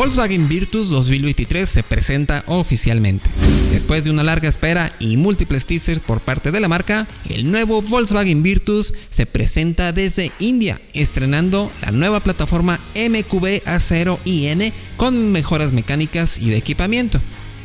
Volkswagen Virtus 2023 se presenta oficialmente. Después de una larga espera y múltiples teasers por parte de la marca, el nuevo Volkswagen Virtus se presenta desde India, estrenando la nueva plataforma MQB A0iN con mejoras mecánicas y de equipamiento.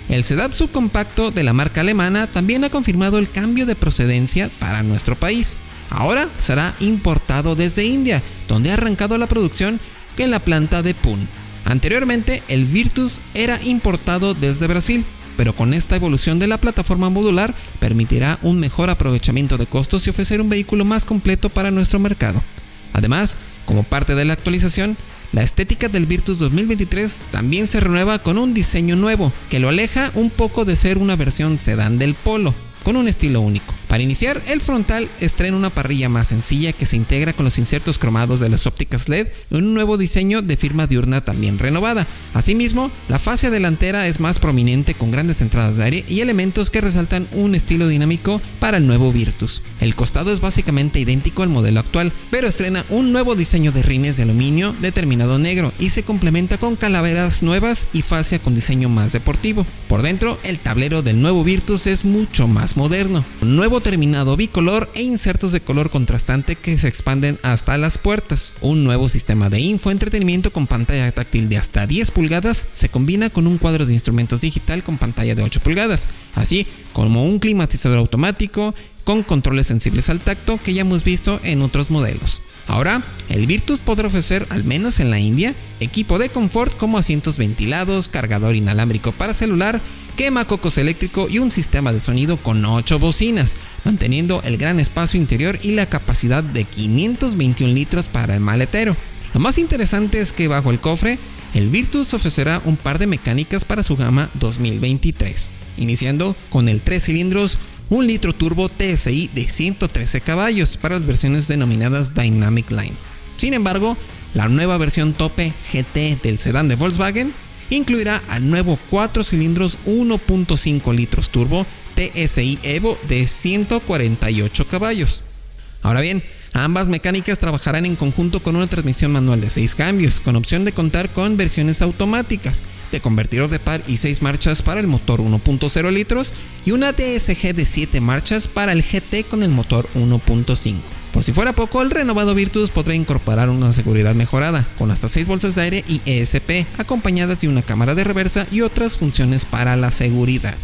El sedap subcompacto de la marca alemana también ha confirmado el cambio de procedencia para nuestro país. Ahora será importado desde India, donde ha arrancado la producción en la planta de Pune. Anteriormente, el Virtus era importado desde Brasil, pero con esta evolución de la plataforma modular permitirá un mejor aprovechamiento de costos y ofrecer un vehículo más completo para nuestro mercado. Además, como parte de la actualización, la estética del Virtus 2023 también se renueva con un diseño nuevo que lo aleja un poco de ser una versión sedán del Polo, con un estilo único. Para iniciar, el frontal estrena una parrilla más sencilla que se integra con los insertos cromados de las ópticas LED en un nuevo diseño de firma diurna también renovada. Asimismo, la fase delantera es más prominente con grandes entradas de aire y elementos que resaltan un estilo dinámico para el nuevo Virtus. El costado es básicamente idéntico al modelo actual, pero estrena un nuevo diseño de rines de aluminio determinado negro y se complementa con calaveras nuevas y fascia con diseño más deportivo. Por dentro, el tablero del nuevo Virtus es mucho más moderno. Un nuevo terminado bicolor e insertos de color contrastante que se expanden hasta las puertas. Un nuevo sistema de info entretenimiento con pantalla táctil de hasta 10 pulgadas se combina con un cuadro de instrumentos digital con pantalla de 8 pulgadas, así como un climatizador automático con controles sensibles al tacto que ya hemos visto en otros modelos. Ahora, el Virtus podrá ofrecer, al menos en la India, equipo de confort como asientos ventilados, cargador inalámbrico para celular, quema cocos eléctrico y un sistema de sonido con 8 bocinas, manteniendo el gran espacio interior y la capacidad de 521 litros para el maletero. Lo más interesante es que bajo el cofre, el Virtus ofrecerá un par de mecánicas para su gama 2023, iniciando con el 3 cilindros 1 litro turbo TSI de 113 caballos para las versiones denominadas Dynamic Line. Sin embargo, la nueva versión tope GT del sedán de Volkswagen incluirá al nuevo 4 cilindros 1.5 litros turbo TSI Evo de 148 caballos. Ahora bien, ambas mecánicas trabajarán en conjunto con una transmisión manual de 6 cambios, con opción de contar con versiones automáticas, de convertidor de par y 6 marchas para el motor 1.0 litros y una DSG de 7 marchas para el GT con el motor 1.5. Por si fuera poco, el renovado Virtus podrá incorporar una seguridad mejorada, con hasta 6 bolsas de aire y ESP, acompañadas de una cámara de reversa y otras funciones para la seguridad.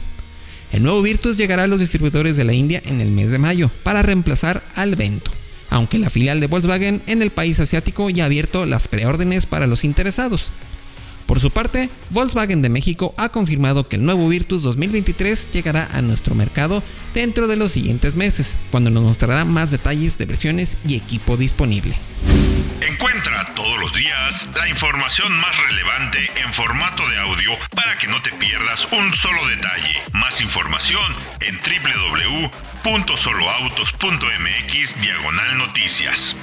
El nuevo Virtus llegará a los distribuidores de la India en el mes de mayo para reemplazar al Vento, aunque la filial de Volkswagen en el país asiático ya ha abierto las preórdenes para los interesados. Por su parte, Volkswagen de México ha confirmado que el nuevo Virtus 2023 llegará a nuestro mercado dentro de los siguientes meses, cuando nos mostrará más detalles de versiones y equipo disponible. Encuentra todos los días la información más relevante en formato de audio para que no te pierdas un solo detalle. Más información en www.soloautos.mx diagonal noticias.